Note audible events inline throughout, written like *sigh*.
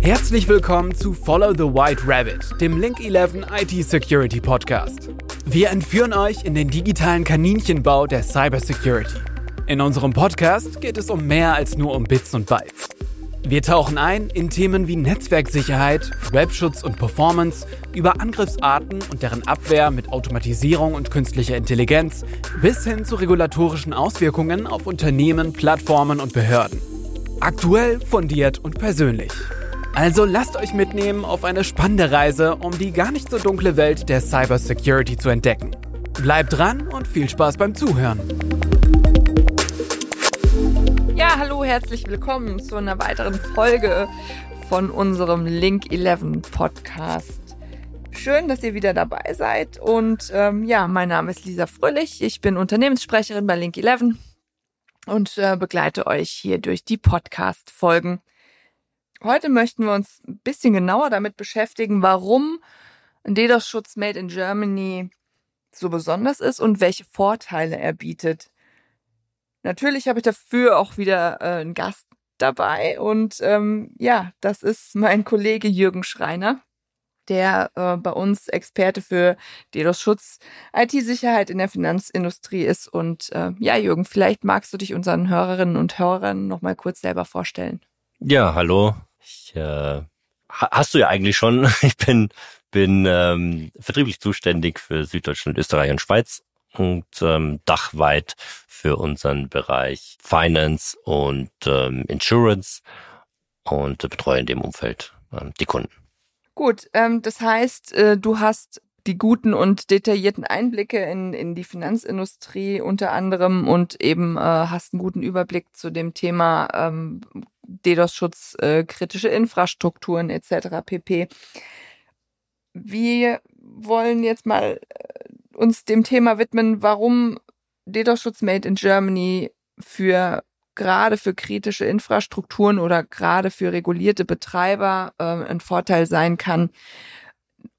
Herzlich willkommen zu Follow the White Rabbit, dem Link 11 IT Security Podcast. Wir entführen euch in den digitalen Kaninchenbau der Cybersecurity. In unserem Podcast geht es um mehr als nur um Bits und Bytes. Wir tauchen ein in Themen wie Netzwerksicherheit, Webschutz und Performance, über Angriffsarten und deren Abwehr mit Automatisierung und künstlicher Intelligenz bis hin zu regulatorischen Auswirkungen auf Unternehmen, Plattformen und Behörden. Aktuell, fundiert und persönlich. Also lasst euch mitnehmen auf eine spannende Reise, um die gar nicht so dunkle Welt der Cybersecurity zu entdecken. Bleibt dran und viel Spaß beim Zuhören. Hallo, herzlich willkommen zu einer weiteren Folge von unserem Link 11 Podcast. Schön, dass ihr wieder dabei seid. Und ähm, ja, mein Name ist Lisa Fröhlich. Ich bin Unternehmenssprecherin bei Link 11 und äh, begleite euch hier durch die Podcast-Folgen. Heute möchten wir uns ein bisschen genauer damit beschäftigen, warum DDoS-Schutz Made in Germany so besonders ist und welche Vorteile er bietet. Natürlich habe ich dafür auch wieder äh, einen Gast dabei und ähm, ja, das ist mein Kollege Jürgen Schreiner, der äh, bei uns Experte für DDoS-Schutz, IT-Sicherheit in der Finanzindustrie ist. Und äh, ja, Jürgen, vielleicht magst du dich unseren Hörerinnen und Hörern noch mal kurz selber vorstellen. Ja, hallo, ich äh, hast du ja eigentlich schon. *laughs* Ich bin bin ähm, vertrieblich zuständig für Süddeutschland, Österreich und Schweiz und ähm, dachweit für unseren Bereich Finance und ähm, Insurance und betreue in dem Umfeld ähm, die Kunden. Gut, ähm, das heißt, äh, du hast die guten und detaillierten Einblicke in, in die Finanzindustrie unter anderem und eben äh, hast einen guten Überblick zu dem Thema ähm, DDoS-Schutz, äh, kritische Infrastrukturen etc. pp. Wir wollen jetzt mal äh, uns dem Thema widmen, warum DDoS-Schutz Made in Germany für gerade für kritische Infrastrukturen oder gerade für regulierte Betreiber äh, ein Vorteil sein kann.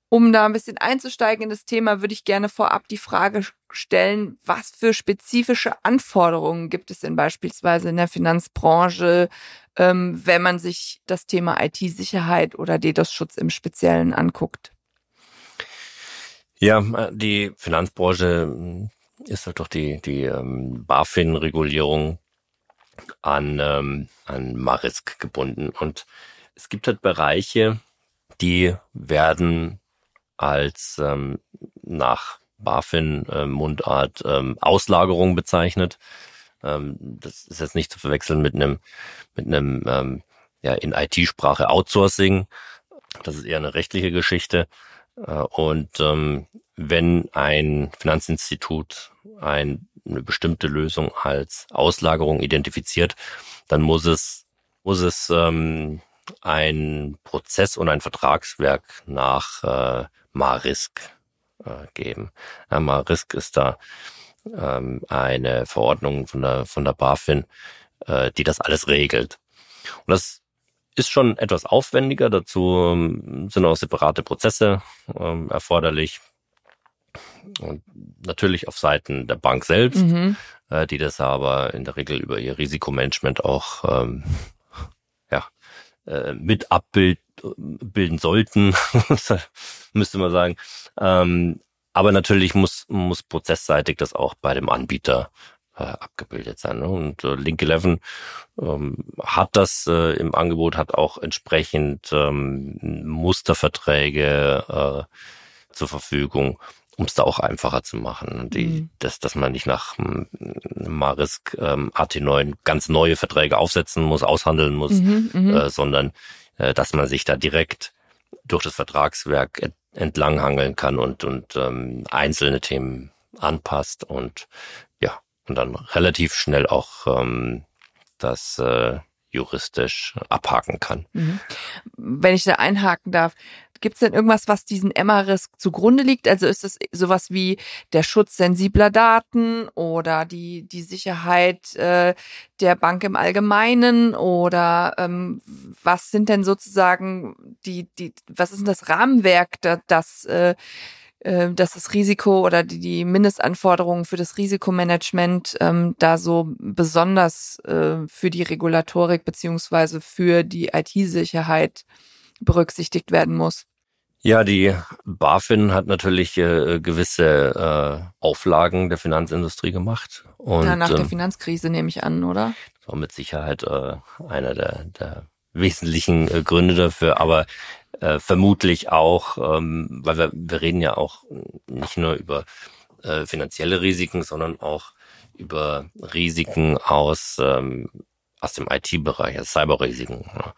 Um da ein bisschen einzusteigen in das Thema, würde ich gerne vorab die Frage stellen, was für spezifische Anforderungen gibt es denn beispielsweise in der Finanzbranche, ähm, wenn man sich das Thema IT-Sicherheit oder DDoS-Schutz im Speziellen anguckt? Ja, die Finanzbranche hm, ist halt doch die, die ähm, BaFin-Regulierung an, ähm, an Marisk gebunden. Und es gibt halt Bereiche, die werden als ähm, nach BaFin-Mundart äh, ähm, Auslagerung bezeichnet. Ähm, das ist jetzt nicht zu verwechseln mit einem mit einem ähm, ja in IT-Sprache Outsourcing. Das ist eher eine rechtliche Geschichte. Äh, und ähm, wenn ein Finanzinstitut ein, eine bestimmte Lösung als Auslagerung identifiziert, dann muss es muss es ähm, ein Prozess und ein Vertragswerk nach äh, Marisk äh, geben. Ja, Marisk ist da ähm, eine Verordnung von der, von der BaFin, äh, die das alles regelt. Und das ist schon etwas aufwendiger. Dazu ähm, sind auch separate Prozesse ähm, erforderlich. Und natürlich auf Seiten der Bank selbst, mhm. äh, die das aber in der Regel über ihr Risikomanagement auch ähm, ja, äh, mit abbilden sollten, *laughs* müsste man sagen. Ähm, aber natürlich muss, muss prozessseitig das auch bei dem Anbieter äh, abgebildet sein. Ne? Und äh, Link 11 ähm, hat das äh, im Angebot, hat auch entsprechend ähm, Musterverträge äh, zur Verfügung, um es da auch einfacher zu machen. Die, mhm. dass, dass man nicht nach ähm, Marisk ähm, AT9 ganz neue Verträge aufsetzen muss, aushandeln muss, mhm, mhm, äh, sondern äh, dass man sich da direkt durch das Vertragswerk entlanghangeln kann und, und ähm, einzelne Themen anpasst und und dann relativ schnell auch ähm, das äh, juristisch abhaken kann. Mhm. Wenn ich da einhaken darf, Gibt es denn irgendwas, was diesen Emma-Risk zugrunde liegt? Also ist es sowas wie der Schutz sensibler Daten oder die, die Sicherheit äh, der Bank im Allgemeinen oder ähm, was sind denn sozusagen die, die, was ist denn das Rahmenwerk, das, das äh, dass das Risiko oder die, die Mindestanforderungen für das Risikomanagement ähm, da so besonders äh, für die Regulatorik beziehungsweise für die IT-Sicherheit berücksichtigt werden muss. Ja, die BaFin hat natürlich äh, gewisse äh, Auflagen der Finanzindustrie gemacht. Und, ja, nach der ähm, Finanzkrise nehme ich an, oder? Das war mit Sicherheit äh, einer der, der wesentlichen äh, Gründe dafür, aber äh, vermutlich auch, ähm, weil wir, wir reden ja auch nicht nur über äh, finanzielle Risiken, sondern auch über Risiken aus, ähm, aus dem IT-Bereich, also Cyberrisiken. Ja.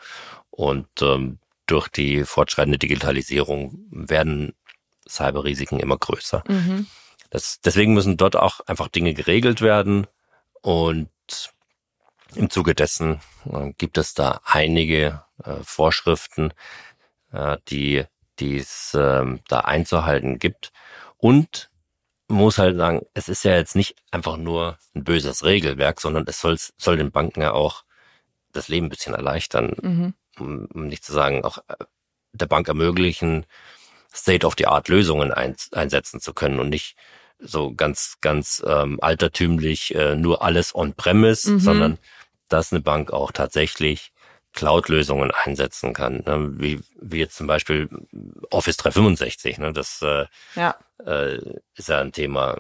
Und ähm, durch die fortschreitende Digitalisierung werden Cyberrisiken immer größer. Mhm. Das, deswegen müssen dort auch einfach Dinge geregelt werden und im Zuge dessen äh, gibt es da einige äh, Vorschriften, äh, die es äh, da einzuhalten gibt. Und muss halt sagen, es ist ja jetzt nicht einfach nur ein böses Regelwerk, sondern es soll, soll den Banken ja auch das Leben ein bisschen erleichtern. Mhm um, um nicht zu sagen, auch äh, der Bank ermöglichen, State-of-the-Art-Lösungen ein, einsetzen zu können und nicht so ganz, ganz ähm, altertümlich äh, nur alles on-premise, mhm. sondern dass eine Bank auch tatsächlich Cloud-Lösungen einsetzen kann, ne? wie, wie jetzt zum Beispiel Office 365. Ne? Das äh, ja. Äh, ist ja ein Thema.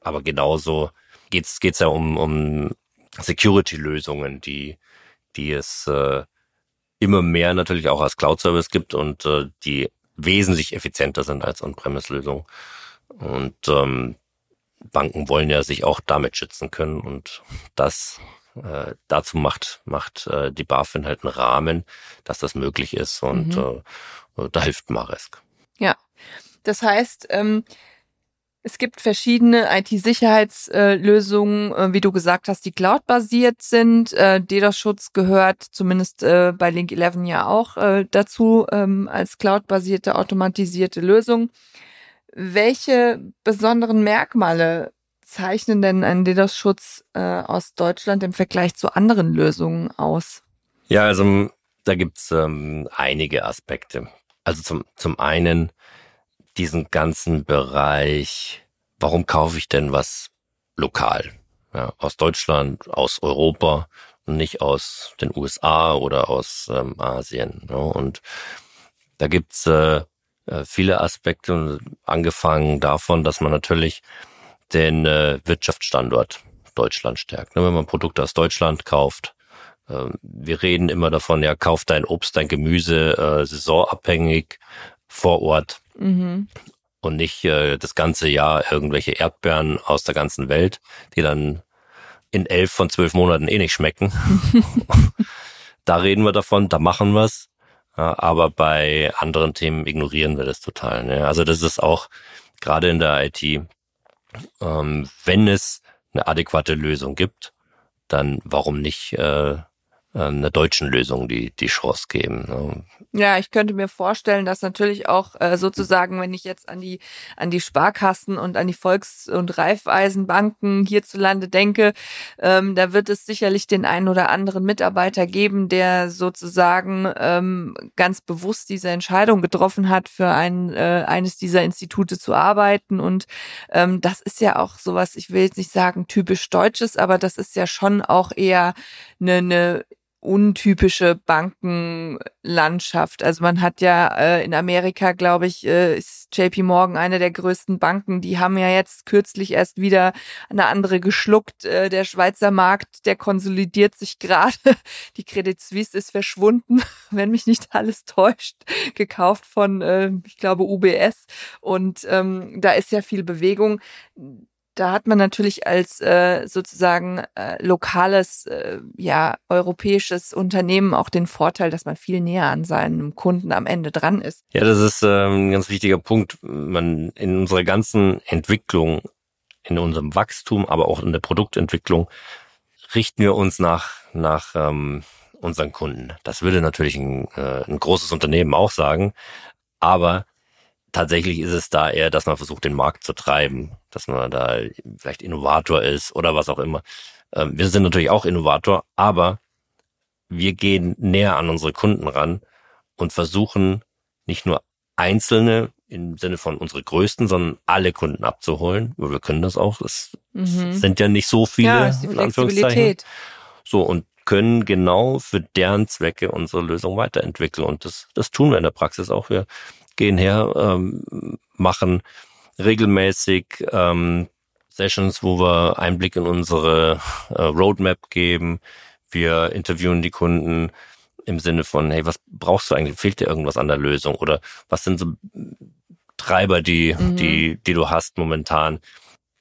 Aber genauso geht's geht's ja um, um Security-Lösungen, die, die es äh, immer mehr natürlich auch als Cloud-Service gibt und äh, die wesentlich effizienter sind als On-Premise-Lösungen. Und ähm, Banken wollen ja sich auch damit schützen können und das äh, dazu macht macht äh, die BaFin halt einen Rahmen, dass das möglich ist und mhm. äh, da hilft Maresk. Ja, das heißt, ähm, es gibt verschiedene IT-Sicherheitslösungen, äh, wie du gesagt hast, die cloud-basiert sind. Äh, DDoS-Schutz gehört zumindest äh, bei Link 11 ja auch dazu ähm, als cloud-basierte automatisierte Lösung. Welche besonderen Merkmale zeichnen denn einen DDoS-Schutz aus Deutschland im Vergleich zu anderen Lösungen aus? Ja, also da gibt's ähm, einige Aspekte. Also zum, zum einen diesen ganzen Bereich, warum kaufe ich denn was lokal? Ja, aus Deutschland, aus Europa und nicht aus den USA oder aus ähm, Asien. Ja, und da gibt's äh, äh, viele Aspekte, angefangen davon, dass man natürlich den äh, Wirtschaftsstandort Deutschland stärkt. Ne, wenn man Produkte aus Deutschland kauft, äh, wir reden immer davon, ja, kauf dein Obst, dein Gemüse äh, saisonabhängig vor Ort. Mhm. Und nicht äh, das ganze Jahr irgendwelche Erdbeeren aus der ganzen Welt, die dann in elf von zwölf Monaten eh nicht schmecken. *laughs* da reden wir davon, da machen wir's. Aber bei anderen Themen ignorieren wir das total. Ne? Also das ist auch gerade in der IT, ähm, wenn es eine adäquate Lösung gibt, dann warum nicht äh, einer deutschen Lösung die, die Chance geben. Ne? Ja, ich könnte mir vorstellen, dass natürlich auch äh, sozusagen, wenn ich jetzt an die an die Sparkassen und an die Volks- und Raiffeisenbanken hierzulande denke, ähm, da wird es sicherlich den einen oder anderen Mitarbeiter geben, der sozusagen ähm, ganz bewusst diese Entscheidung getroffen hat, für ein äh, eines dieser Institute zu arbeiten. Und ähm, das ist ja auch sowas, ich will jetzt nicht sagen typisch Deutsches, aber das ist ja schon auch eher eine, eine untypische Bankenlandschaft. Also man hat ja äh, in Amerika, glaube ich, äh, ist JP Morgan eine der größten Banken. Die haben ja jetzt kürzlich erst wieder eine andere geschluckt. Äh, der Schweizer Markt, der konsolidiert sich gerade. *laughs* Die Credit Suisse ist verschwunden, *laughs* wenn mich nicht alles täuscht, gekauft von, äh, ich glaube, UBS. Und ähm, da ist ja viel Bewegung da hat man natürlich als äh, sozusagen äh, lokales, äh, ja, europäisches Unternehmen auch den Vorteil, dass man viel näher an seinem Kunden am Ende dran ist. Ja, das ist ähm, ein ganz wichtiger Punkt. Man in unserer ganzen Entwicklung, in unserem Wachstum, aber auch in der Produktentwicklung richten wir uns nach nach ähm, unseren Kunden. Das würde natürlich ein, äh, ein großes Unternehmen auch sagen, aber tatsächlich ist es da eher, dass man versucht, den Markt zu treiben, dass man da vielleicht Innovator ist oder was auch immer. Ähm, wir sind natürlich auch Innovator, aber wir gehen näher an unsere Kunden ran und versuchen nicht nur einzelne im Sinne von unsere größten, sondern alle Kunden abzuholen. Wir können das auch. Das mhm. sind ja nicht so viele. Ja, ist die Flexibilität. So, und können genau für deren Zwecke unsere Lösung weiterentwickeln. Und das, das tun wir in der Praxis auch. Wir gehen her, ähm, machen regelmäßig ähm, Sessions, wo wir Einblick in unsere äh, Roadmap geben. Wir interviewen die Kunden im Sinne von, hey, was brauchst du eigentlich? Fehlt dir irgendwas an der Lösung? Oder was sind so Treiber, die, mhm. die, die du hast momentan?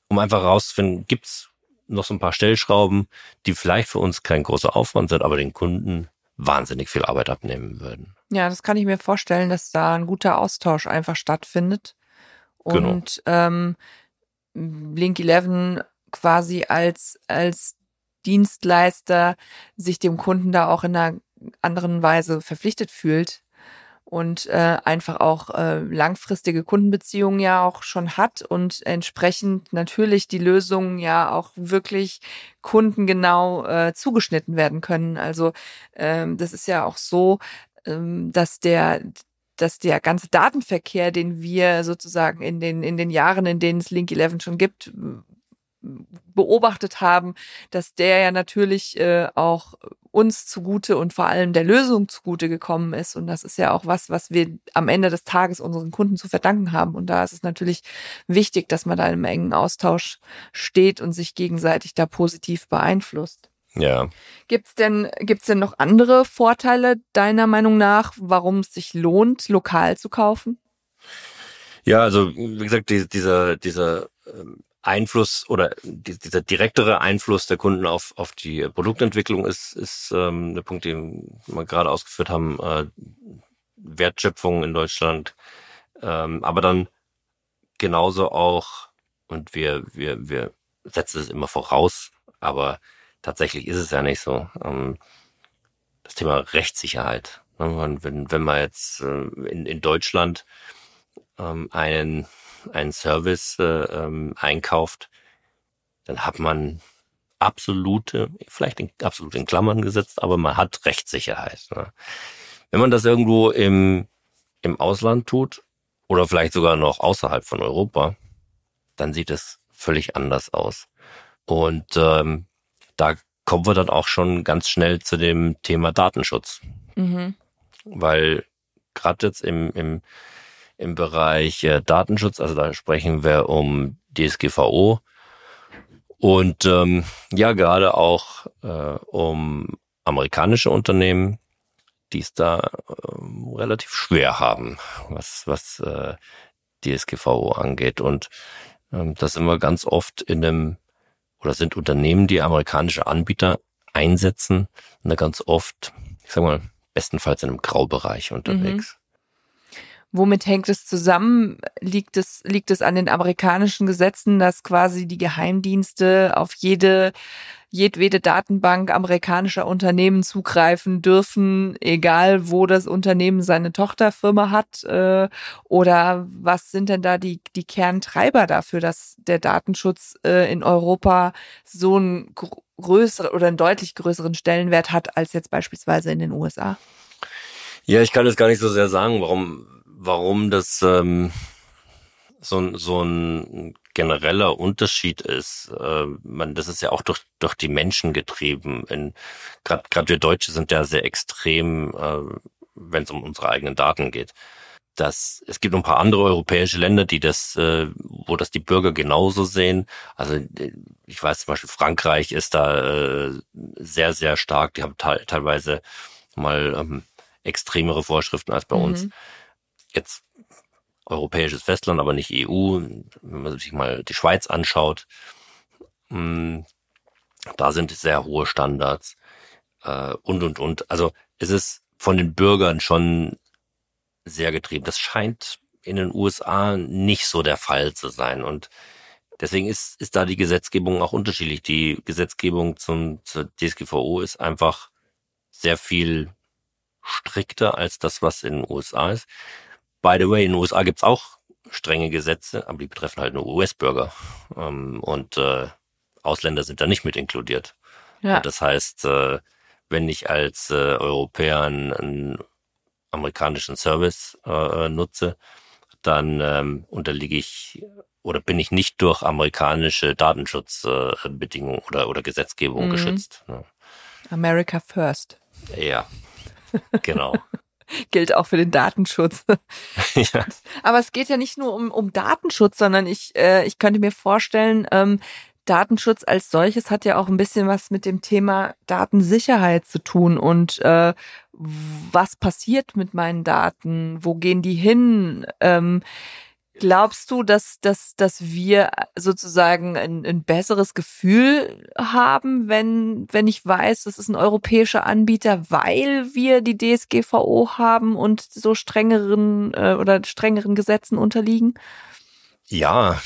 Um einfach rauszufinden, gibt's noch so ein paar Stellschrauben, die vielleicht für uns kein großer Aufwand sind, aber den Kunden wahnsinnig viel Arbeit abnehmen würden. Ja, das kann ich mir vorstellen, dass da ein guter Austausch einfach stattfindet. Und genau. ähm, Link 11 quasi als, als Dienstleister sich dem Kunden da auch in einer anderen Weise verpflichtet fühlt und äh, einfach auch äh, langfristige Kundenbeziehungen ja auch schon hat und entsprechend natürlich die Lösungen ja auch wirklich kundengenau äh, zugeschnitten werden können. Also ähm, das ist ja auch so, ähm, dass der dass der ganze Datenverkehr, den wir sozusagen in den in den Jahren, in denen es Link 11 schon gibt, beobachtet haben, dass der ja natürlich äh, auch uns zugute und vor allem der Lösung zugute gekommen ist. Und das ist ja auch was, was wir am Ende des Tages unseren Kunden zu verdanken haben. Und da ist es natürlich wichtig, dass man da im engen Austausch steht und sich gegenseitig da positiv beeinflusst. Ja. Gibt's denn, gibt's denn noch andere Vorteile deiner Meinung nach, warum es sich lohnt, lokal zu kaufen? Ja, also wie gesagt, dieser, dieser ähm, Einfluss oder dieser direktere Einfluss der Kunden auf, auf die Produktentwicklung ist, ist ähm, der Punkt, den wir gerade ausgeführt haben, äh, Wertschöpfung in Deutschland. Ähm, aber dann genauso auch, und wir, wir, wir setzen es immer voraus, aber tatsächlich ist es ja nicht so. Ähm, das Thema Rechtssicherheit. Ne? Wenn, wenn man jetzt äh, in, in Deutschland ähm, einen einen Service äh, ähm, einkauft, dann hat man absolute, vielleicht in, absolut in Klammern gesetzt, aber man hat Rechtssicherheit. Ne? Wenn man das irgendwo im, im Ausland tut oder vielleicht sogar noch außerhalb von Europa, dann sieht es völlig anders aus. Und ähm, da kommen wir dann auch schon ganz schnell zu dem Thema Datenschutz. Mhm. Weil gerade jetzt im, im im Bereich äh, Datenschutz. Also da sprechen wir um DSGVO und ähm, ja gerade auch äh, um amerikanische Unternehmen, die es da äh, relativ schwer haben, was was äh, DSGVO angeht. Und ähm, das sind wir ganz oft in einem oder sind Unternehmen, die amerikanische Anbieter einsetzen, da ganz oft, ich sag mal, bestenfalls in einem Graubereich unterwegs. Womit hängt es zusammen? Liegt es, liegt es an den amerikanischen Gesetzen, dass quasi die Geheimdienste auf jede, jedwede Datenbank amerikanischer Unternehmen zugreifen dürfen, egal wo das Unternehmen seine Tochterfirma hat? Äh, oder was sind denn da die, die Kerntreiber dafür, dass der Datenschutz äh, in Europa so einen größeren oder einen deutlich größeren Stellenwert hat als jetzt beispielsweise in den USA? Ja, ich kann es gar nicht so sehr sagen, warum warum das ähm, so, so ein genereller Unterschied ist. Äh, man, das ist ja auch durch, durch die Menschen getrieben. Gerade wir Deutsche sind ja sehr extrem, äh, wenn es um unsere eigenen Daten geht. Das, es gibt ein paar andere europäische Länder, die das, äh, wo das die Bürger genauso sehen. Also äh, ich weiß zum Beispiel Frankreich ist da äh, sehr, sehr stark. Die haben te teilweise mal ähm, extremere Vorschriften als bei mhm. uns jetzt europäisches Festland, aber nicht EU, wenn man sich mal die Schweiz anschaut, hm, da sind sehr hohe Standards äh, und und und. Also es ist von den Bürgern schon sehr getrieben. Das scheint in den USA nicht so der Fall zu sein und deswegen ist ist da die Gesetzgebung auch unterschiedlich. Die Gesetzgebung zum zur DSGVO ist einfach sehr viel strikter als das, was in den USA ist. By the way, in den USA gibt's auch strenge Gesetze, aber die betreffen halt nur US-Bürger. Ähm, und äh, Ausländer sind da nicht mit inkludiert. Ja. Und das heißt, äh, wenn ich als äh, Europäer einen, einen amerikanischen Service äh, nutze, dann ähm, unterliege ich oder bin ich nicht durch amerikanische Datenschutzbedingungen äh, oder, oder Gesetzgebung mhm. geschützt. Ne? America First. Ja, genau. *laughs* *laughs* Gilt auch für den Datenschutz. *laughs* ja. Aber es geht ja nicht nur um, um Datenschutz, sondern ich, äh, ich könnte mir vorstellen, ähm, Datenschutz als solches hat ja auch ein bisschen was mit dem Thema Datensicherheit zu tun und äh, was passiert mit meinen Daten, wo gehen die hin? Ähm, glaubst du, dass, dass, dass wir sozusagen ein, ein besseres Gefühl haben, wenn, wenn ich weiß, das ist ein europäischer Anbieter, weil wir die DSGVO haben und so strengeren äh, oder strengeren Gesetzen unterliegen? Ja,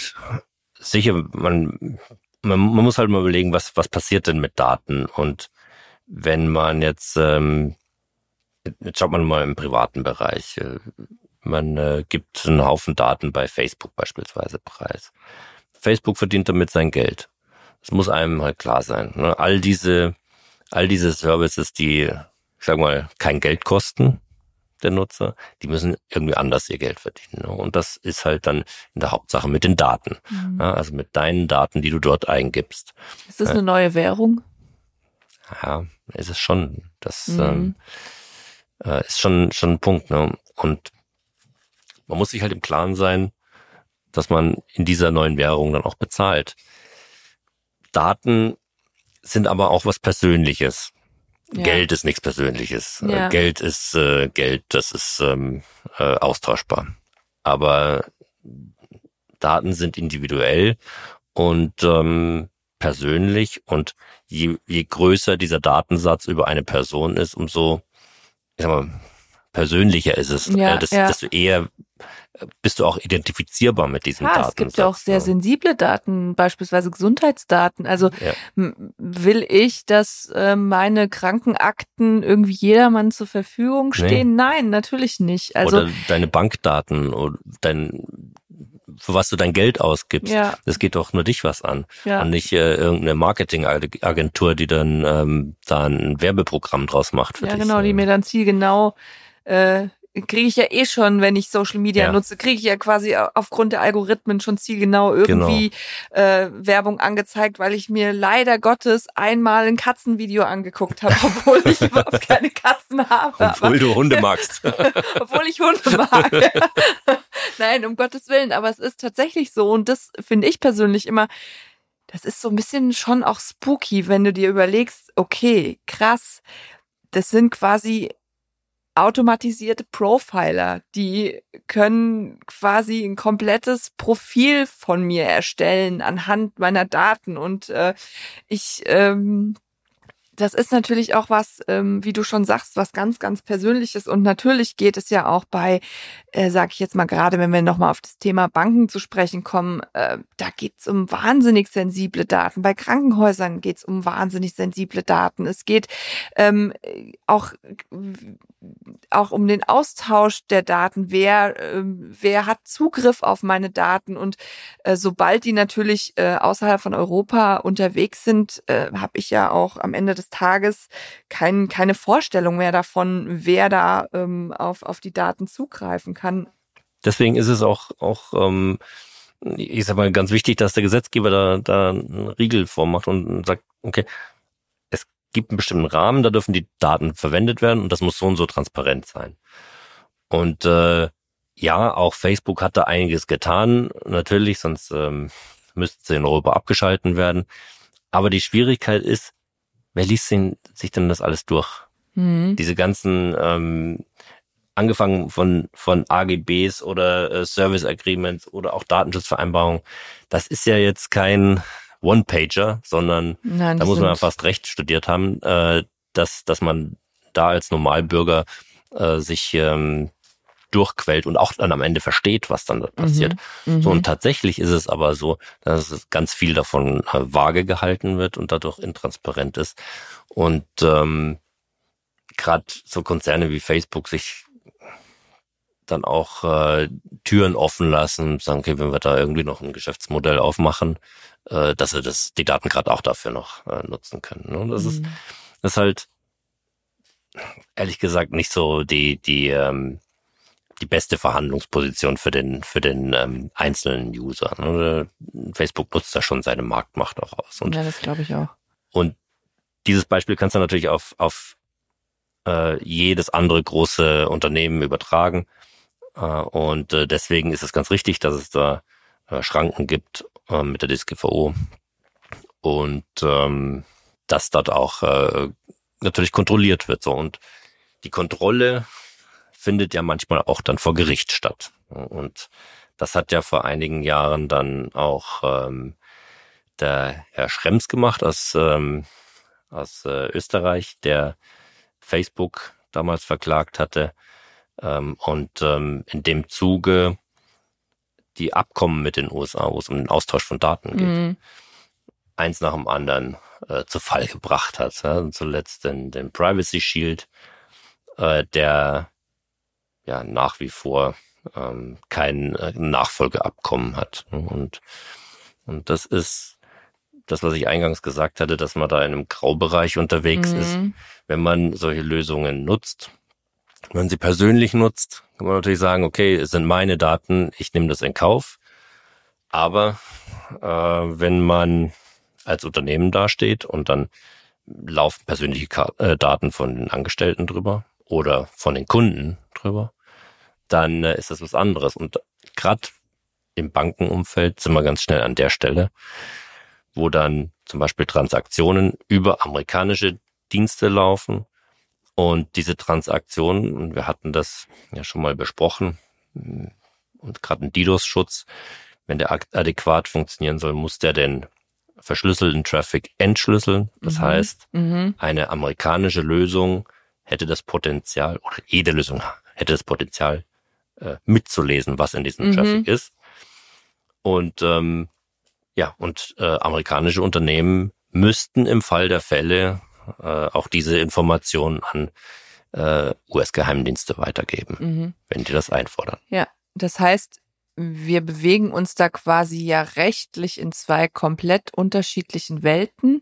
sicher. Man man, man muss halt mal überlegen, was, was passiert denn mit Daten? Und wenn man jetzt, ähm, jetzt schaut man mal im privaten Bereich, äh, man äh, gibt einen Haufen Daten bei Facebook beispielsweise preis. Facebook verdient damit sein Geld. Das muss einem halt klar sein. Ne? All diese, all diese Services, die, ich sag mal, kein Geld kosten, der Nutzer, die müssen irgendwie anders ihr Geld verdienen. Ne? Und das ist halt dann in der Hauptsache mit den Daten. Mhm. Ja, also mit deinen Daten, die du dort eingibst. Ist das eine neue Währung? Ja, ist es schon. Das mhm. ähm, äh, ist schon, schon ein Punkt. Ne? Und man muss sich halt im Klaren sein, dass man in dieser neuen Währung dann auch bezahlt. Daten sind aber auch was Persönliches. Ja. Geld ist nichts Persönliches. Äh, ja. Geld ist äh, Geld, das ist ähm, äh, austauschbar. Aber Daten sind individuell und ähm, persönlich und je, je größer dieser Datensatz über eine Person ist, umso ich sag mal, persönlicher ist es, ja, äh, dass, ja. du eher bist du auch identifizierbar mit diesen ja, Daten. Es gibt ja auch sehr sensible Daten, beispielsweise Gesundheitsdaten. Also ja. will ich, dass äh, meine Krankenakten irgendwie jedermann zur Verfügung stehen? Nee. Nein, natürlich nicht. Also oder deine Bankdaten oder dein für was du dein Geld ausgibst. Ja. Das geht doch nur dich was an. Ja. Und nicht äh, irgendeine Marketingagentur, die dann ähm, da ein Werbeprogramm draus macht für ja, dich. Ja, genau, die mir dann zielgenau äh, kriege ich ja eh schon, wenn ich Social Media ja. nutze, kriege ich ja quasi aufgrund der Algorithmen schon zielgenau irgendwie genau. äh, Werbung angezeigt, weil ich mir leider Gottes einmal ein Katzenvideo angeguckt habe, *laughs* obwohl ich überhaupt keine Katzen habe. Obwohl aber, du Hunde magst. *laughs* obwohl ich Hunde mag. *laughs* Nein, um Gottes Willen, aber es ist tatsächlich so und das finde ich persönlich immer das ist so ein bisschen schon auch spooky, wenn du dir überlegst, okay, krass, das sind quasi automatisierte Profiler, die können quasi ein komplettes Profil von mir erstellen anhand meiner Daten und äh, ich ähm, das ist natürlich auch was, ähm, wie du schon sagst, was ganz, ganz Persönliches. Und natürlich geht es ja auch bei, äh, sage ich jetzt mal gerade, wenn wir nochmal auf das Thema Banken zu sprechen kommen, äh, da geht es um wahnsinnig sensible Daten. Bei Krankenhäusern geht es um wahnsinnig sensible Daten. Es geht ähm, auch, auch um den Austausch der Daten. Wer, äh, wer hat Zugriff auf meine Daten? Und äh, sobald die natürlich äh, außerhalb von Europa unterwegs sind, äh, habe ich ja auch am Ende des Tages kein, keine Vorstellung mehr davon, wer da ähm, auf, auf die Daten zugreifen kann. Deswegen ist es auch, auch ähm, ich sag mal, ganz wichtig, dass der Gesetzgeber da, da einen Riegel vormacht und sagt, okay, gibt einen bestimmten Rahmen, da dürfen die Daten verwendet werden und das muss so und so transparent sein. Und äh, ja, auch Facebook hat da einiges getan, natürlich, sonst ähm, müssten sie in Europa abgeschalten werden. Aber die Schwierigkeit ist, wer liest denn, sich denn das alles durch? Mhm. Diese ganzen, ähm, angefangen von, von AGBs oder äh, Service Agreements oder auch Datenschutzvereinbarungen, das ist ja jetzt kein One-Pager, sondern Nein, da muss man ja fast recht studiert haben, äh, dass, dass man da als Normalbürger äh, sich ähm, durchquält und auch dann am Ende versteht, was dann passiert. Mhm, so und mhm. tatsächlich ist es aber so, dass ganz viel davon äh, vage gehalten wird und dadurch intransparent ist. Und ähm, gerade so Konzerne wie Facebook sich dann auch äh, Türen offen lassen, sagen, okay, wenn wir da irgendwie noch ein Geschäftsmodell aufmachen, äh, dass sie das, die Daten gerade auch dafür noch äh, nutzen können. Ne? Das mhm. ist, das ist halt ehrlich gesagt nicht so die, die, ähm, die beste Verhandlungsposition für den für den ähm, einzelnen User. Ne? Facebook nutzt da schon seine Marktmacht auch aus. Und, ja, das glaube ich auch. Und dieses Beispiel kannst du natürlich auf auf äh, jedes andere große Unternehmen übertragen. Äh, und äh, deswegen ist es ganz richtig, dass es da äh, Schranken gibt äh, mit der DSGVO und ähm, dass dort auch äh, natürlich kontrolliert wird. So und die Kontrolle findet ja manchmal auch dann vor Gericht statt. Und das hat ja vor einigen Jahren dann auch ähm, der Herr Schrems gemacht aus, ähm, aus äh, Österreich, der Facebook damals verklagt hatte ähm, und ähm, in dem Zuge die Abkommen mit den USA, wo es um den Austausch von Daten geht, mhm. eins nach dem anderen äh, zu Fall gebracht hat. Ja? Und zuletzt den, den Privacy Shield, äh, der ja nach wie vor ähm, kein äh, Nachfolgeabkommen hat. Und, und das ist das, was ich eingangs gesagt hatte, dass man da in einem Graubereich unterwegs mhm. ist. Wenn man solche Lösungen nutzt, wenn man sie persönlich nutzt, kann man natürlich sagen, okay, es sind meine Daten, ich nehme das in Kauf. Aber äh, wenn man als Unternehmen dasteht und dann laufen persönliche äh, Daten von den Angestellten drüber oder von den Kunden drüber, dann äh, ist das was anderes. Und gerade im Bankenumfeld sind wir ganz schnell an der Stelle, wo dann zum Beispiel Transaktionen über amerikanische Dienste laufen und diese Transaktionen, wir hatten das ja schon mal besprochen, und gerade ein DDoS-Schutz, wenn der adäquat funktionieren soll, muss der den verschlüsselten Traffic entschlüsseln. Das mhm. heißt, mhm. eine amerikanische Lösung hätte das Potenzial, oder jede Lösung hätte das Potenzial, äh, mitzulesen, was in diesem mhm. Traffic ist. Und ähm, ja, und äh, amerikanische Unternehmen müssten im Fall der Fälle äh, auch diese Informationen an äh, US-Geheimdienste weitergeben, mhm. wenn die das einfordern. Ja, das heißt, wir bewegen uns da quasi ja rechtlich in zwei komplett unterschiedlichen Welten.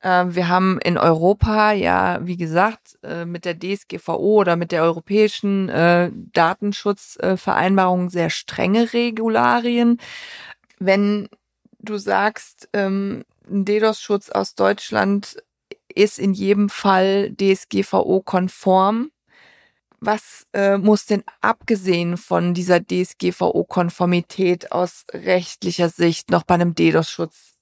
Äh, wir haben in Europa ja, wie gesagt, äh, mit der DSGVO oder mit der europäischen äh, Datenschutzvereinbarung sehr strenge Regularien. Wenn du sagst, ähm, ein DDoS-Schutz aus Deutschland ist in jedem Fall DSGVO-konform. Was äh, muss denn abgesehen von dieser DSGVO-Konformität aus rechtlicher Sicht noch bei einem DDoS-Schutz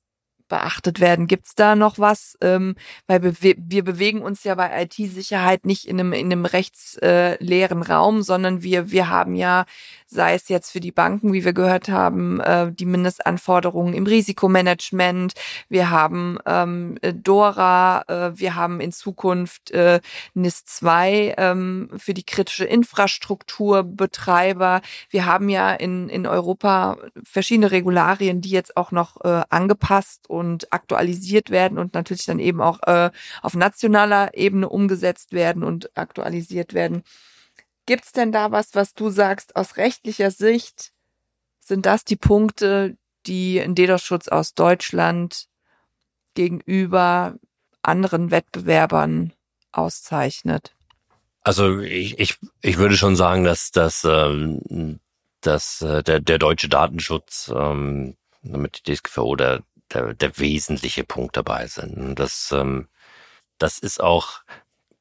beachtet werden? Gibt es da noch was? Ähm, weil wir, wir bewegen uns ja bei IT-Sicherheit nicht in einem, in einem rechtsleeren äh, Raum, sondern wir, wir haben ja, sei es jetzt für die Banken, wie wir gehört haben, äh, die Mindestanforderungen im Risikomanagement. Wir haben ähm, DORA, äh, wir haben in Zukunft äh, NIS 2 ähm, für die kritische Infrastrukturbetreiber. Wir haben ja in, in Europa verschiedene Regularien, die jetzt auch noch äh, angepasst und aktualisiert werden und natürlich dann eben auch äh, auf nationaler Ebene umgesetzt werden und aktualisiert werden. Gibt's denn da was, was du sagst, aus rechtlicher Sicht sind das die Punkte, die ein DDoS-Schutz aus Deutschland gegenüber anderen Wettbewerbern auszeichnet? Also ich, ich, ich würde schon sagen, dass, dass, ähm, dass äh, der, der deutsche Datenschutz ähm, mit DSGVO der, der, der wesentliche Punkt dabei sind. Und das, ähm, das ist auch,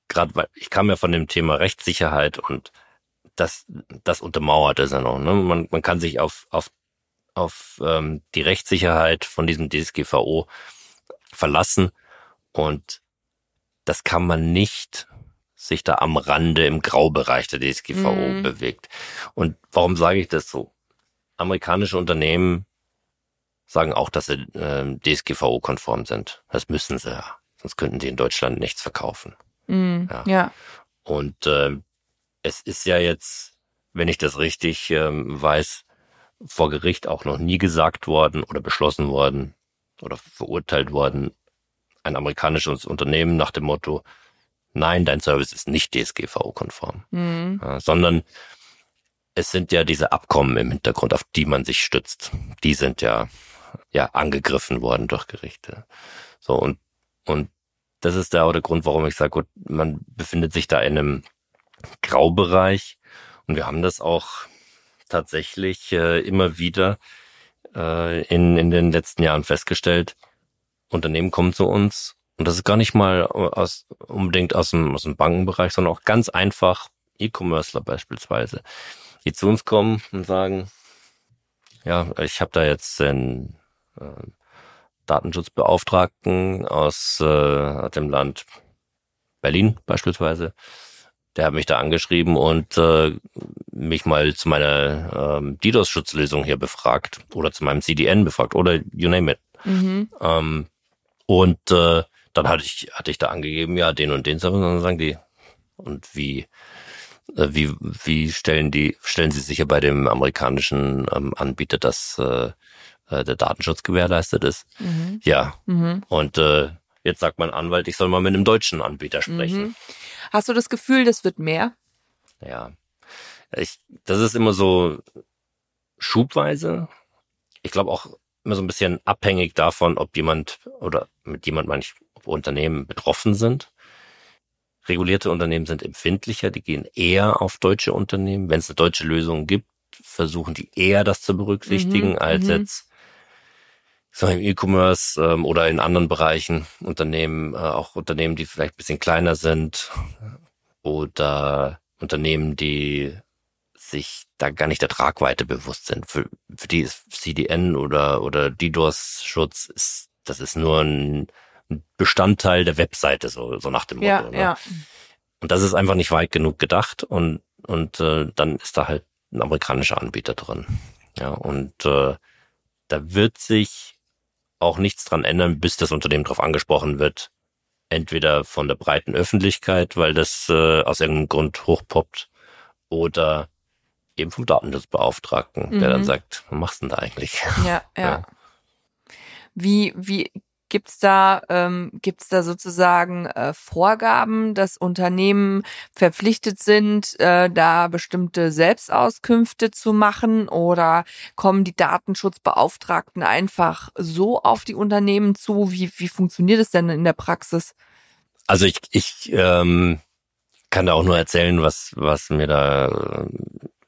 gerade weil ich kam ja von dem Thema Rechtssicherheit und das, das untermauert es ja noch. Ne? Man, man kann sich auf, auf, auf ähm, die Rechtssicherheit von diesem DSGVO verlassen und das kann man nicht sich da am Rande im Graubereich der DSGVO mhm. bewegt. Und warum sage ich das so? Amerikanische Unternehmen sagen auch, dass sie äh, DSGVO-konform sind. Das müssen sie ja. Sonst könnten die in Deutschland nichts verkaufen. Mm, ja. ja. Und äh, es ist ja jetzt, wenn ich das richtig ähm, weiß, vor Gericht auch noch nie gesagt worden oder beschlossen worden oder verurteilt worden, ein amerikanisches Unternehmen nach dem Motto, nein, dein Service ist nicht DSGVO-konform, mhm. ja, sondern es sind ja diese Abkommen im Hintergrund, auf die man sich stützt. Die sind ja ja angegriffen worden durch Gerichte. So und und das ist der, der Grund, warum ich sage, gut, man befindet sich da in einem Graubereich Und wir haben das auch tatsächlich äh, immer wieder äh, in, in den letzten Jahren festgestellt. Unternehmen kommen zu uns und das ist gar nicht mal aus, unbedingt aus dem, aus dem Bankenbereich, sondern auch ganz einfach E-Commercer beispielsweise, die zu uns kommen und sagen, ja, ich habe da jetzt einen äh, Datenschutzbeauftragten aus äh, dem Land Berlin beispielsweise. Der hat mich da angeschrieben und äh, mich mal zu meiner ähm, DDoS-Schutzlösung hier befragt oder zu meinem CDN befragt oder you name it. Mhm. Ähm, und äh, dann hatte ich, hatte ich da angegeben, ja, den und den und dann sagen die, und wie, äh, wie, wie stellen die, stellen sie sicher bei dem amerikanischen ähm, Anbieter, dass äh, äh, der Datenschutz gewährleistet ist? Mhm. Ja. Mhm. Und äh, jetzt sagt mein Anwalt, ich soll mal mit einem deutschen Anbieter sprechen. Mhm. Hast du das Gefühl, das wird mehr? Ja. Ich, das ist immer so schubweise. Ich glaube auch immer so ein bisschen abhängig davon, ob jemand oder mit jemand manch ob Unternehmen betroffen sind. Regulierte Unternehmen sind empfindlicher, die gehen eher auf deutsche Unternehmen. Wenn es eine deutsche Lösung gibt, versuchen die eher das zu berücksichtigen mhm, als mhm. jetzt im E-Commerce ähm, oder in anderen Bereichen Unternehmen, äh, auch Unternehmen, die vielleicht ein bisschen kleiner sind oder Unternehmen, die sich da gar nicht der Tragweite bewusst sind. Für, für die ist CDN oder, oder DDoS-Schutz ist, das ist nur ein, Bestandteil der Webseite, so, so nach dem Motto. Ja, ne? ja. Und das ist einfach nicht weit genug gedacht und, und äh, dann ist da halt ein amerikanischer Anbieter drin. Ja, und äh, da wird sich auch nichts dran ändern, bis das Unternehmen darauf angesprochen wird. Entweder von der breiten Öffentlichkeit, weil das äh, aus irgendeinem Grund hochpoppt, oder eben vom Datenschutzbeauftragten, mhm. der dann mhm. sagt, was machst du denn da eigentlich? Ja, ja. ja. Wie, wie Gibt's da, ähm, da sozusagen äh, Vorgaben, dass Unternehmen verpflichtet sind, äh, da bestimmte Selbstauskünfte zu machen oder kommen die Datenschutzbeauftragten einfach so auf die Unternehmen zu? Wie, wie funktioniert es denn in der Praxis? Also ich, ich ähm, kann da auch nur erzählen, was, was mir da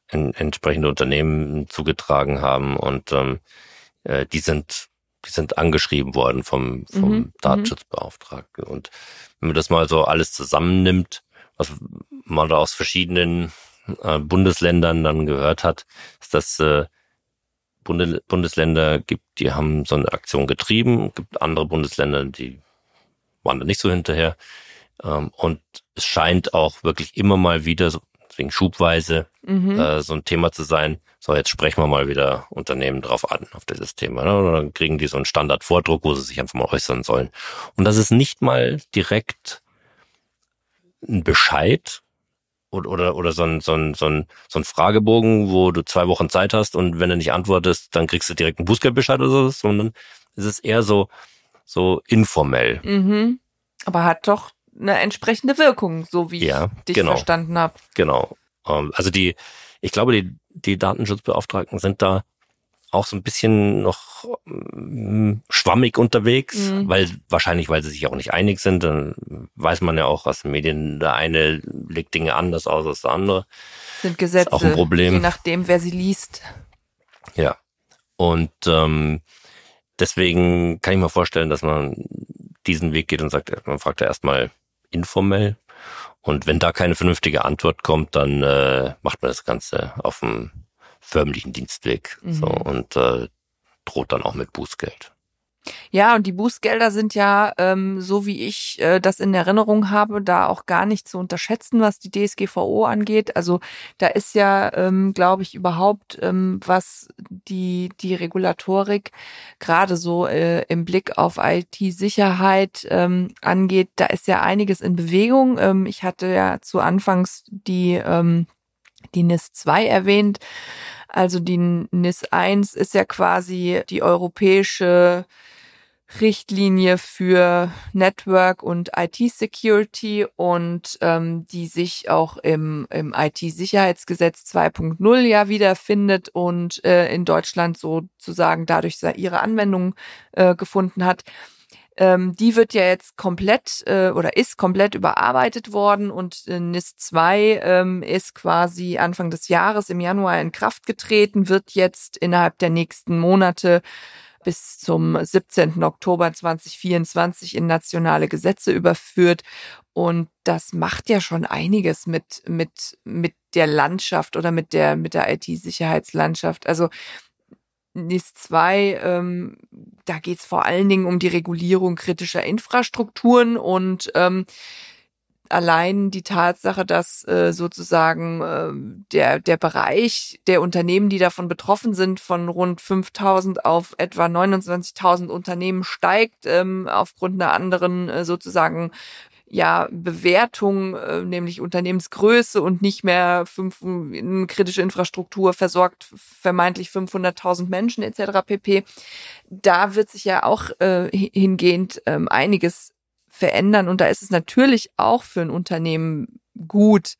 äh, entsprechende Unternehmen zugetragen haben und ähm, äh, die sind die sind angeschrieben worden vom, vom mhm. Datenschutzbeauftragten. Und wenn man das mal so alles zusammennimmt, was man da aus verschiedenen äh, Bundesländern dann gehört hat, ist, dass äh, Bunde, Bundesländer gibt, die haben so eine Aktion getrieben, gibt andere Bundesländer, die waren da nicht so hinterher. Ähm, und es scheint auch wirklich immer mal wieder, so, deswegen schubweise, mhm. äh, so ein Thema zu sein, so, jetzt sprechen wir mal wieder Unternehmen drauf an, auf dieses Thema. Ne? Und dann kriegen die so einen Standardvordruck, wo sie sich einfach mal äußern sollen. Und das ist nicht mal direkt ein Bescheid oder, oder, oder so, ein, so, ein, so, ein, so ein Fragebogen, wo du zwei Wochen Zeit hast und wenn du nicht antwortest, dann kriegst du direkt einen Bußgeldbescheid oder so, sondern es ist eher so, so informell. Mhm. Aber hat doch eine entsprechende Wirkung, so wie ja, ich dich genau. verstanden habe. Genau. Ähm, also die, ich glaube, die, die Datenschutzbeauftragten sind da auch so ein bisschen noch mm, schwammig unterwegs, mhm. weil wahrscheinlich, weil sie sich auch nicht einig sind, dann weiß man ja auch aus den Medien, der eine legt Dinge anders aus als der andere. Sind Gesetze, auch ein Problem. je nachdem, wer sie liest. Ja. Und ähm, deswegen kann ich mir vorstellen, dass man diesen Weg geht und sagt, man fragt ja erstmal informell, und wenn da keine vernünftige Antwort kommt, dann äh, macht man das Ganze auf dem förmlichen Dienstweg mhm. so, und äh, droht dann auch mit Bußgeld. Ja, und die Bußgelder sind ja, ähm, so wie ich äh, das in Erinnerung habe, da auch gar nicht zu unterschätzen, was die DSGVO angeht. Also da ist ja, ähm, glaube ich, überhaupt, ähm, was die, die Regulatorik gerade so äh, im Blick auf IT-Sicherheit ähm, angeht, da ist ja einiges in Bewegung. Ähm, ich hatte ja zu Anfangs die, ähm, die NIS 2 erwähnt. Also die NIS 1 ist ja quasi die europäische Richtlinie für Network und IT-Security und ähm, die sich auch im, im IT-Sicherheitsgesetz 2.0 ja wiederfindet und äh, in Deutschland sozusagen dadurch ihre Anwendung äh, gefunden hat. Ähm, die wird ja jetzt komplett äh, oder ist komplett überarbeitet worden und äh, NIS 2 ähm, ist quasi Anfang des Jahres im Januar in Kraft getreten, wird jetzt innerhalb der nächsten Monate bis zum 17. Oktober 2024 in nationale Gesetze überführt. Und das macht ja schon einiges mit, mit, mit der Landschaft oder mit der, mit der IT-Sicherheitslandschaft. Also NIS 2, ähm, da geht es vor allen Dingen um die Regulierung kritischer Infrastrukturen und ähm, allein die Tatsache, dass äh, sozusagen äh, der, der Bereich der Unternehmen, die davon betroffen sind, von rund 5000 auf etwa 29.000 Unternehmen steigt, ähm, aufgrund einer anderen äh, sozusagen ja, Bewertung, äh, nämlich Unternehmensgröße und nicht mehr fünf, in kritische Infrastruktur versorgt vermeintlich 500.000 Menschen etc. pp. Da wird sich ja auch äh, hingehend ähm, einiges verändern und da ist es natürlich auch für ein Unternehmen gut,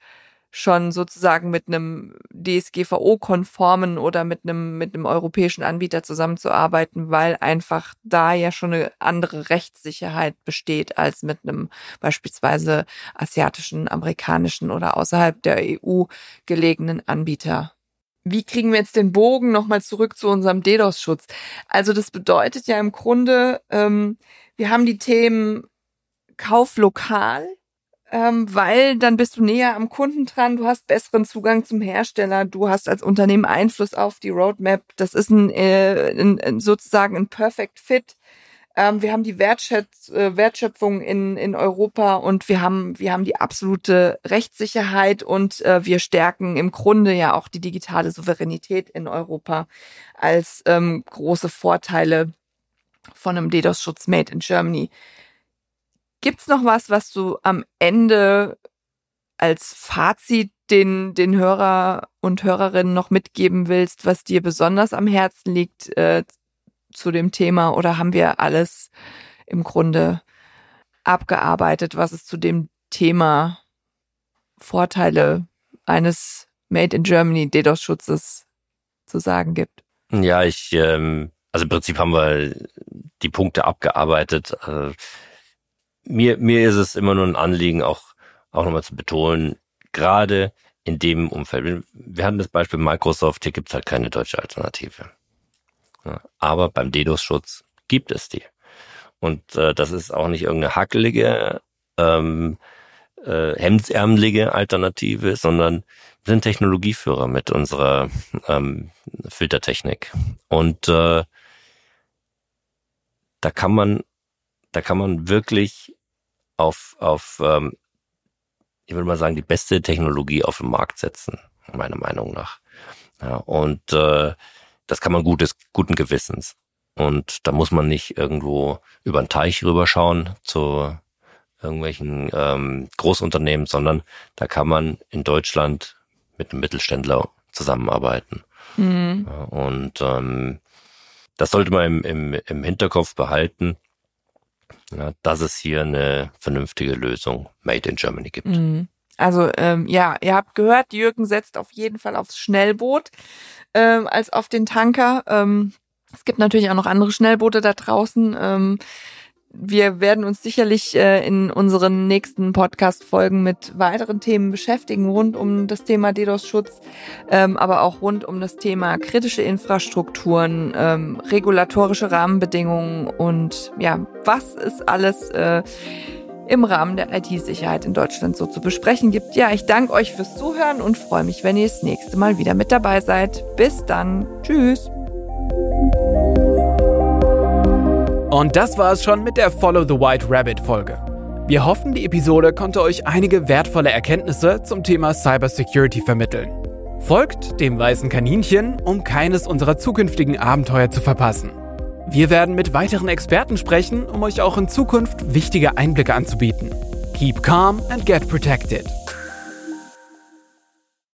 schon sozusagen mit einem DSGVO-konformen oder mit einem, mit einem europäischen Anbieter zusammenzuarbeiten, weil einfach da ja schon eine andere Rechtssicherheit besteht als mit einem beispielsweise asiatischen, amerikanischen oder außerhalb der EU gelegenen Anbieter. Wie kriegen wir jetzt den Bogen nochmal zurück zu unserem DDoS-Schutz? Also das bedeutet ja im Grunde, ähm, wir haben die Themen Kauf lokal, ähm, weil dann bist du näher am Kunden dran, du hast besseren Zugang zum Hersteller, du hast als Unternehmen Einfluss auf die Roadmap. Das ist ein, äh, ein sozusagen ein Perfect Fit. Ähm, wir haben die Wertschätz äh, Wertschöpfung in, in Europa und wir haben, wir haben die absolute Rechtssicherheit und äh, wir stärken im Grunde ja auch die digitale Souveränität in Europa als ähm, große Vorteile von einem DDoS-Schutz made in Germany. Gibt's noch was, was du am Ende als Fazit den, den Hörer und Hörerinnen noch mitgeben willst, was dir besonders am Herzen liegt äh, zu dem Thema? Oder haben wir alles im Grunde abgearbeitet, was es zu dem Thema Vorteile eines Made in Germany DDoS-Schutzes zu sagen gibt? Ja, ich, ähm, also im Prinzip haben wir die Punkte abgearbeitet. Äh, mir, mir ist es immer nur ein Anliegen, auch, auch nochmal zu betonen, gerade in dem Umfeld. Wir hatten das Beispiel Microsoft, hier gibt es halt keine deutsche Alternative. Ja, aber beim DDoS-Schutz gibt es die. Und äh, das ist auch nicht irgendeine hackelige, ähm, äh, hemdsärmelige Alternative, sondern wir sind Technologieführer mit unserer ähm, Filtertechnik. Und äh, da kann man, da kann man wirklich auf, auf ähm, ich würde mal sagen, die beste Technologie auf den Markt setzen, meiner Meinung nach. Ja, und äh, das kann man gutes, guten Gewissens. Und da muss man nicht irgendwo über den Teich rüberschauen zu irgendwelchen ähm, Großunternehmen, sondern da kann man in Deutschland mit einem Mittelständler zusammenarbeiten. Mhm. Ja, und ähm, das sollte man im, im, im Hinterkopf behalten ja, dass es hier eine vernünftige Lösung Made in Germany gibt. Mhm. Also ähm, ja, ihr habt gehört, Jürgen setzt auf jeden Fall aufs Schnellboot ähm, als auf den Tanker. Ähm, es gibt natürlich auch noch andere Schnellboote da draußen. Ähm, wir werden uns sicherlich äh, in unseren nächsten Podcast-Folgen mit weiteren Themen beschäftigen, rund um das Thema DDoS-Schutz, ähm, aber auch rund um das Thema kritische Infrastrukturen, ähm, regulatorische Rahmenbedingungen und ja, was ist alles äh, im Rahmen der IT-Sicherheit in Deutschland so zu besprechen gibt. Ja, ich danke euch fürs Zuhören und freue mich, wenn ihr das nächste Mal wieder mit dabei seid. Bis dann. Tschüss. Und das war es schon mit der Follow the White Rabbit Folge. Wir hoffen, die Episode konnte euch einige wertvolle Erkenntnisse zum Thema Cybersecurity vermitteln. Folgt dem weißen Kaninchen, um keines unserer zukünftigen Abenteuer zu verpassen. Wir werden mit weiteren Experten sprechen, um euch auch in Zukunft wichtige Einblicke anzubieten. Keep calm and get protected.